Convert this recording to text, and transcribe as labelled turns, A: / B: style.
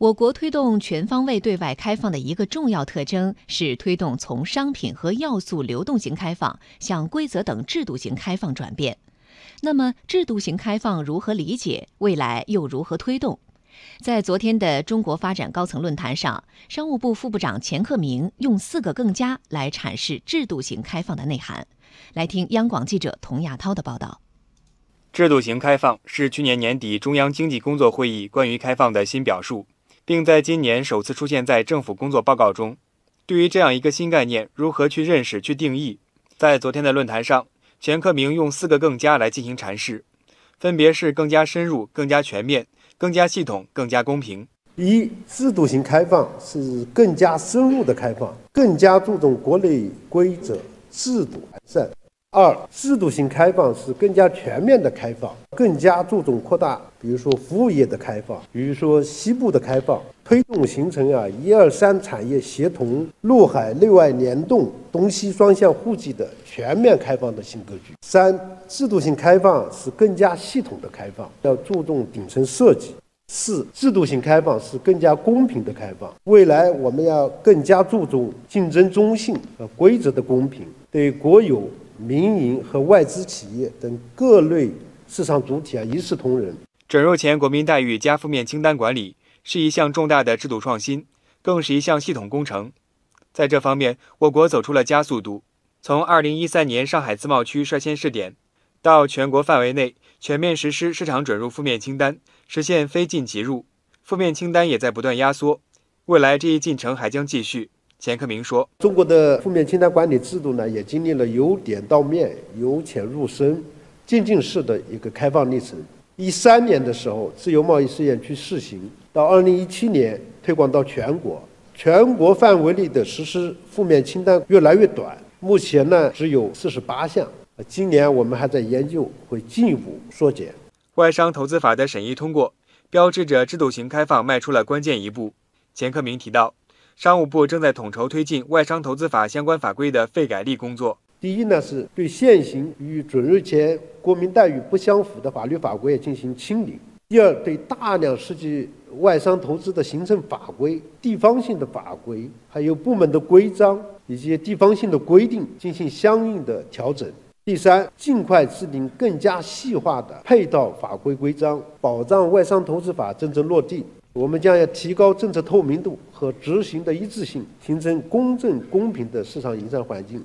A: 我国推动全方位对外开放的一个重要特征是推动从商品和要素流动型开放向规则等制度型开放转变。那么，制度型开放如何理解？未来又如何推动？在昨天的中国发展高层论坛上，商务部副部长钱克明用四个“更加”来阐释制度型开放的内涵。来听央广记者童亚涛的报道。
B: 制度型开放是去年年底中央经济工作会议关于开放的新表述。并在今年首次出现在政府工作报告中。对于这样一个新概念，如何去认识、去定义？在昨天的论坛上，钱克明用四个“更加”来进行阐释，分别是更加深入、更加全面、更加系统、更加公平。
C: 一、制度型开放是更加深入的开放，更加注重国内规则、制度完善。二、制度性开放是更加全面的开放，更加注重扩大，比如说服务业的开放，比如说西部的开放，推动形成啊一二三产业协同、陆海内外联动、东西双向互济的全面开放的新格局。三、制度性开放是更加系统的开放，要注重顶层设计。四、制度性开放是更加公平的开放，未来我们要更加注重竞争中性和规则的公平，对国有。民营和外资企业等各类市场主体啊一视同仁。
B: 准入前国民待遇加负面清单管理是一项重大的制度创新，更是一项系统工程。在这方面，我国走出了加速度。从2013年上海自贸区率先试点，到全国范围内全面实施市场准入负面清单，实现非进即入，负面清单也在不断压缩。未来这一进程还将继续。钱克明说：“
C: 中国的负面清单管理制度呢，也经历了由点到面、由浅入深、渐进式的一个开放历程。一三年的时候，自由贸易试验区试行，到二零一七年推广到全国，全国范围内的实施负面清单越来越短，目前呢只有四十八项。今年我们还在研究，会进一步缩减。
B: 外商投资法的审议通过，标志着制度型开放迈出了关键一步。钱克明提到。”商务部正在统筹推进外商投资法相关法规的废改立工作。
C: 第一呢，是对现行与准入前国民待遇不相符的法律法规进行清理；第二，对大量涉及外商投资的行政法规、地方性的法规，还有部门的规章以及地方性的规定进行相应的调整；第三，尽快制定更加细化的配套法规规章，保障外商投资法真正落地。我们将要提高政策透明度和执行的一致性，形成公正公平的市场营商环境。